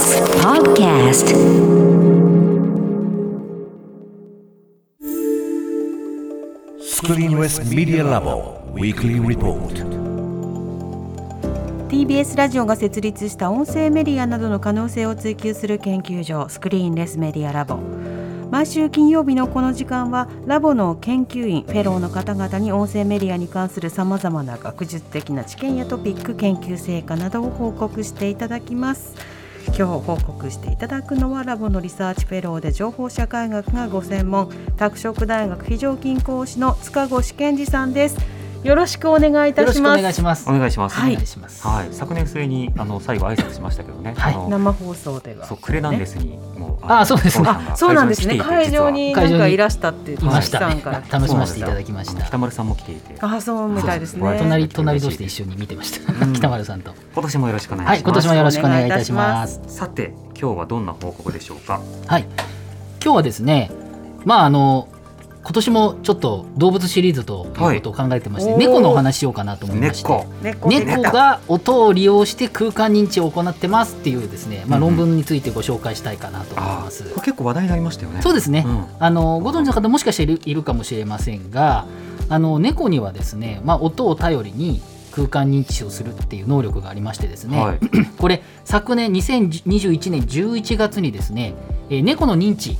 TBS Podcast Screen West Media Labo Weekly Report TBS ラジオが設立した音声メディアなどの可能性を追求する研究所スクリーンレスメディアラボ毎週金曜日のこの時間はラボの研究員フェローの方々に音声メディアに関するさまざまな学術的な知見やトピック研究成果などを報告していただきます今日報告していただくのはラボのリサーチフェローで情報社会学がご専門拓殖大学非常勤講師の塚越健二さんです。よろしくお願いいたしますお願いします。お願いします。はいお願いします。はい、昨年末にあの最後挨拶しましたけどね。はい生放送ではそうクレナンデスにもうあそうですねあそうなんですね会場になんかいらししたっていましたねさんから。楽しませていただきました。北丸さんも来ていて、あそうみたいですね隣隣同士で一緒に見てました。うん北丸さんと。今年もよろしくお願いします。はい、今年もよろしくお願いいたします。さて今日はどんな報告でしょうか？はい。今日はですね、まああの今年もちょっと動物シリーズということを考えてまして、はい猫のお話しようかなと思いまして。猫。猫猫が音を利用して空間認知を行ってますっていうですね、まあ、うんうん論文についてご紹介したいかなと思いあます。ーこれ結構話題になりましたよね。そうですね、うんあのご存知の方もしかしているいるかもしれませんがあの猫にはですね、まあ、音を頼りに空間認知をするっていう能力がありましてですね、はい。これ昨年2021年11月にですね、えー猫の認知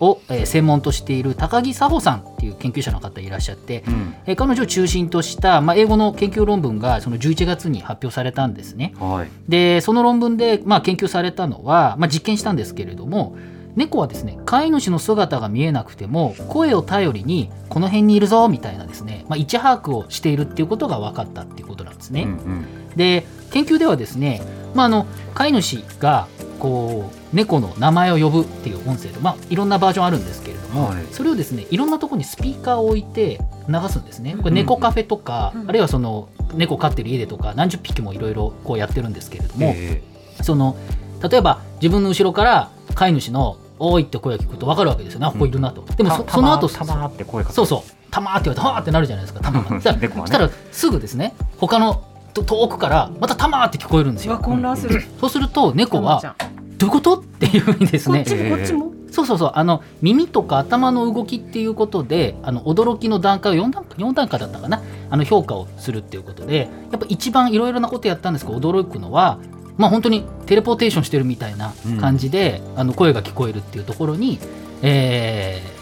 を、えー専門としている高木佐穂さんっていう研究者の方いらっしゃって、うん。えー彼女を中心とした、まあ、英語の研究論文がその11月に発表されたんですね。はい。でその論文で、まあ、研究されたのは、まあ、実験したんですけれども猫はですね飼い主の姿が見えなくても声を頼りにこの辺にいるぞみたいなですね、まあ、位置把握をしているっていうことが分かったっていうことなんですね。うんうん。で研究ではですね、まあ、あの飼い主がこう猫の名前を呼ぶっていう音声で、まあ、いろんなバージョンあるんですけれども、はい。それをですねいろんなところにスピーカーを置いて流すんですね。これ猫カフェとか、うん。あるいはその猫飼ってる家でとか何十匹もいろいろこうやってるんですけれども、えその例えば自分の後ろから飼い主の「おーい」って声が聞くと分かるわけですよね、あここいるなと。でーもそその後たまーって声かけそうそう「たま」って言われて「はーってなるじゃないですか。たまが。そしたら猫はね。そしたらすぐですね他のと遠くからまた「たま」って聞こえるんですよ。混乱するそうすると猫はどういうこと？っていうふうにですね。こっちもこっちも？そうそうそう。あの耳とか頭の動きっていうことであの驚きの段階を4段階4段階だったかな？あの評価をするっていうことでやっぱ一番いろいろなことやったんですけど驚くのはまあ本当にテレポーテーションしてるみたいな感じで、あの声が聞こえるっていうところに、えー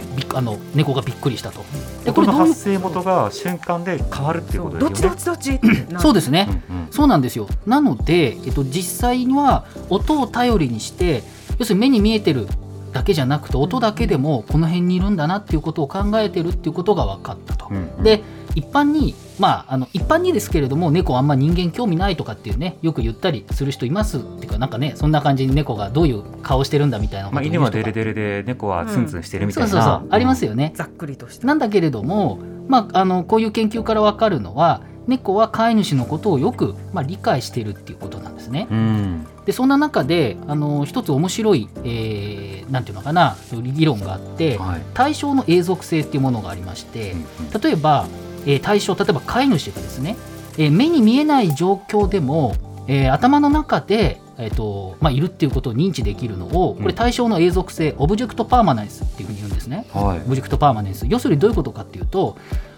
びびあの猫がびっくりしたと。でこ音のれどういう発生元が瞬間で変わるっていうことどっちどっですよね。ちどっち？ってなそうですね、うんうんそうなんですよ。なので、えっと、実際には音を頼りにして、要するに目に見えてるだけじゃなくて、音だけでもこの辺にいるんだなっていうことを考えてるっていうことが分かったと。うんうんで、一般に、まあ、あの一般にですけれども、猫あんま人間興味ないとかっていうね、よく言ったりする人いますっていうか、なんかね、そんな感じに猫がどういう顔してるんだみたいなことまあ、犬はデレデレで猫はツンツンしてるみたいな、そうそうそう、ありますよね。ざっくりとした。なんだけれども、まあ、あのこういう研究から分かるのは猫は飼い主のことをよく、まあ、理解しているっていうことなんですね。うん。でそんな中であの一つ面白い、えーなんていうのかな議論があってはい。対象の永続性っていうものがありましてうんうん。例えば、えー対象例えば飼い主がですね、えー目に見えない状況でも、えー頭の中で、えーとまあ、いるっていうことを認知できるのをこれうん対象の永続性、オブジェクトパーマネンスっていうふうに言うんですね。はい。オブジェクトパーマネンス。要するにどういうことかっていうと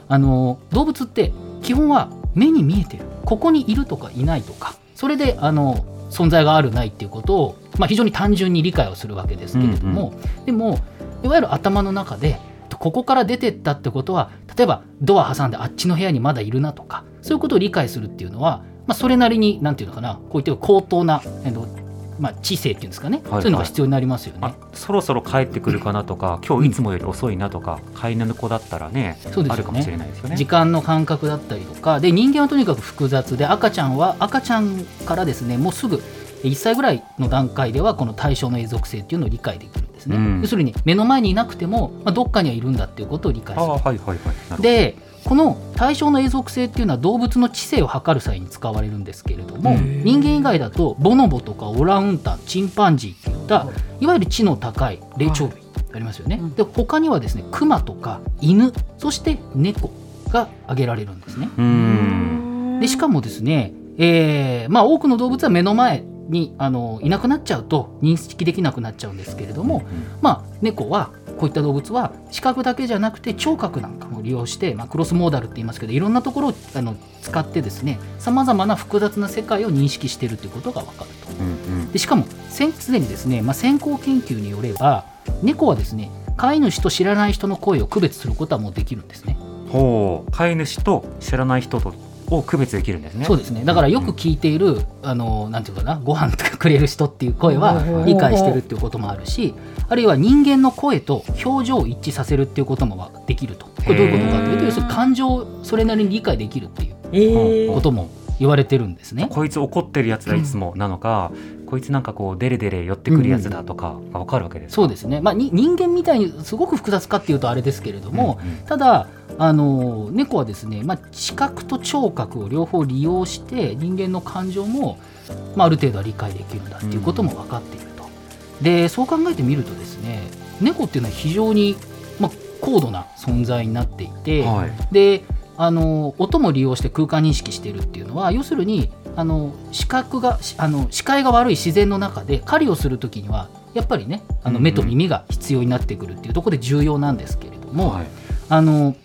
あの動物って基本は目に見えてる。ここにいるとかいないとか。それであの存在があるないっていうことを、まあ、非常に単純に理解をするわけですけれども、でもいわゆる頭の中でここから出てったってことは例えばドア挟んであっちの部屋にまだいるなとかそういうことを理解するっていうのは、まあ、それなりになんていうのかなこういった高等な、えっとまあ、知性っていうんですかね、はいはい。そういうのが必要になりますよね。あそろそろ帰ってくるかなとか 今日いつもより遅いなとか飼い犬の子だったらねそうですよね。あるかもしれないですよね。時間の感覚だったりとかで人間はとにかく複雑で赤ちゃんは赤ちゃんからですねもうすぐ1歳ぐらいの段階ではこの対象の永続性っていうのを理解できる。んですね、うん。要するに目の前にいなくても、まあ、どっかにはいるんだっていうことを理解する。はいはいはい。でこの対象の永続性っていうのは動物の知性を測る際に使われるんですけれども人間以外だとボノボとかオランウータンチンパンジーってい。ったいわゆる知の高い霊長類ありますよね。うん。で他にはですねクマとか犬そして猫が挙げられるんですね。でしかもですね、えーまあ、多くの動物は目の前にあのいなくなっちゃうと認識できなくなっちゃうんですけれども、まあ、猫はこういった動物は視覚だけじゃなくて聴覚なんかも利用して、まあ、クロスモーダルって言いますけどいろんなところをあの使ってですねさまざまな複雑な世界を認識しているということが分かると。うんうんでしかもすでにですね、まあ、先行研究によれば猫はですね飼い主と知らない人の声を区別することはもうできるんですね。ほう飼い主と知らない人とを区別できるんですね。そうですね。だからよく聞いている、あのなんていうかなご飯とかくれる人っていう声は理解してるっていうこともあるしあるいは人間の声と表情を一致させるっていうこともできると。これどういうことかというと要するに感情をそれなりに理解できるっていうええことも言われてるんですね。こいつ怒ってるやつだいつもなのか、こいつなんかこうデレデレ寄ってくるやつだとかが分かるわけですか。そうですね、まあ、に人間みたいにすごく複雑かっていうとあれですけれども、うんうん。ただあの猫はですね、まあ、視覚と聴覚を両方利用して人間の感情も、まあ、ある程度は理解できるんだっていうことも分かっていると。でそう考えてみるとですね猫っていうのは非常に、まあ、高度な存在になっていて、はい。であの音も利用して空間認識しているっていうのは要するにあの視覚がしあの視界が悪い自然の中で狩りをする時にはやっぱりねあのうんうん目と耳が必要になってくるっていうところで重要なんですけれども、はいあの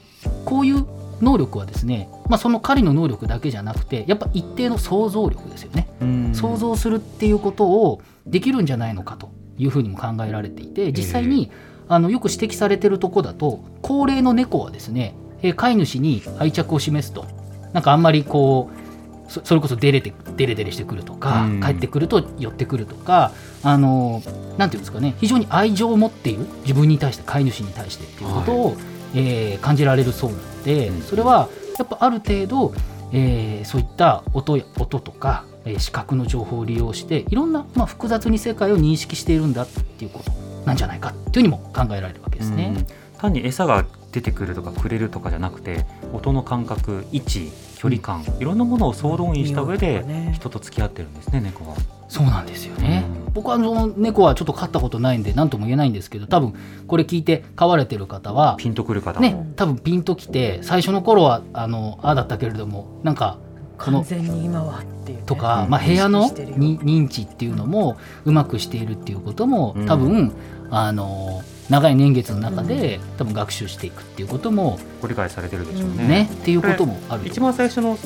こういう能力はですね、まあ、その狩りの能力だけじゃなくてやっぱ一定の想像力ですよね。うん。想像するっていうことをできるんじゃないのかというふうにも考えられていて実際にあのよく指摘されてるとこだと高齢の猫はですねえー飼い主に愛着を示すと。なんかあんまりこうそそれこそデレてデレデレしてくるとかうん。帰ってくると寄ってくるとかあのなんていうんですかね非常に愛情を持っている自分に対して飼い主に対してっていうことを、えー感じられるそうなのでうんそれはやっぱある程度えーそういった音や音とか、えー視覚の情報を利用していろんな、まあ、複雑に世界を認識しているんだっていうことなんじゃないかっていうふうにも考えられるわけですね。うん単に餌が出てくるとかくれるとかじゃなくて音の感覚位置距離感、いろんなものを総動員した上でね。人と付き合ってるんですね猫は。そうなんですよね。うん。僕はあの猫はちょっと飼ったことないんで何とも言えないんですけど多分これ聞いて飼われてる方はピンとくる方も、ね多分ピンときて最初の頃はあのああだったけれどもなんかこの完全に今はっていう、ね、とか、うん。まあ、部屋意の認知っていうのもうまくしているっていうこともうん。多分、あの長い年月の中で多分学習していくっていうこともご理解されてるでしょうね。ね、っていうこともあると一番最初の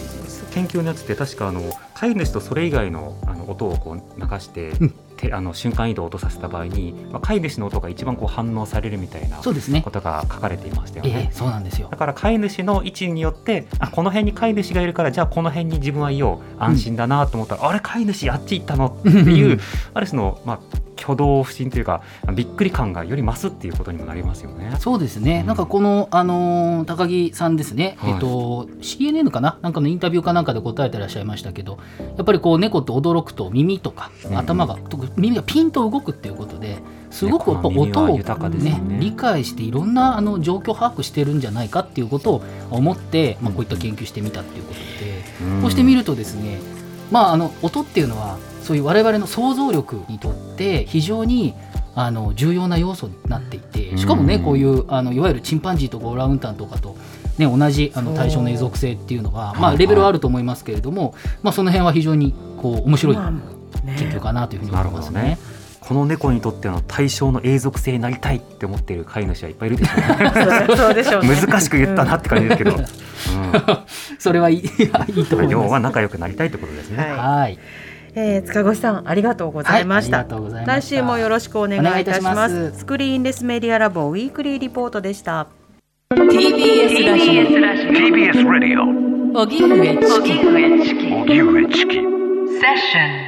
研究のやつって確かあの飼い主とそれ以外のあの音をこう流して、うん。てあの瞬間移動を落とさせた場合に、まあ、飼い主の音が一番こう反応されるみたいなそうですね。ことが書かれていましたよえね。え。そうなんですよ。だから飼い主の位置によってあこの辺に飼い主がいるからじゃあこの辺に自分はいよう安心だなと思ったら、あれ飼い主あっち行ったの？っていうある種の、まあ、挙動不審というかびっくり感がより増すっていうことにもなりますよね。そうですね、うん。なんかこの、あのー高木さんですね、はい。えっと、CNN かな、なんかのインタビューかなんかで答えてらっしゃいましたけど、やっぱりこう猫って驚くと耳とかうん頭が、特に耳がピンと動くっていうことで、すごくやっぱ音を、豊かですよね。理解して、いろんなあの状況把握してるんじゃないかっていうことを思って、まあ、こういった研究してみたっていうことで。うん。こうしてみるとですね、まあ、あの音っていうのはそういう我々の想像力にとって非常にあの重要な要素になっていてしかもね、うんこういうあのいわゆるチンパンジーとかオランウータンとかと、ね、同じあの対象の永続性っていうのは、まあ、はい。レベルはあると思いますけれども、まあ、その辺は非常にこう面白い研究かなというふうに思いますね。この猫にとっての対象の永続性になりたいって思っている飼い主はいっぱいいるでしょうね。そうでしょうね。難しく言ったなって感じですけど、うん。それはいいいやいいと思い要は。仲良くなりたいってことですね。はい。はい、えー、塚越さんありがとうございました、来週もよろしくお願いいたします。スクリーンレスメディアラボウィークリーリポートでした。TBS ラジ TBS Radio オ荻上チキ。荻上チキ。セッション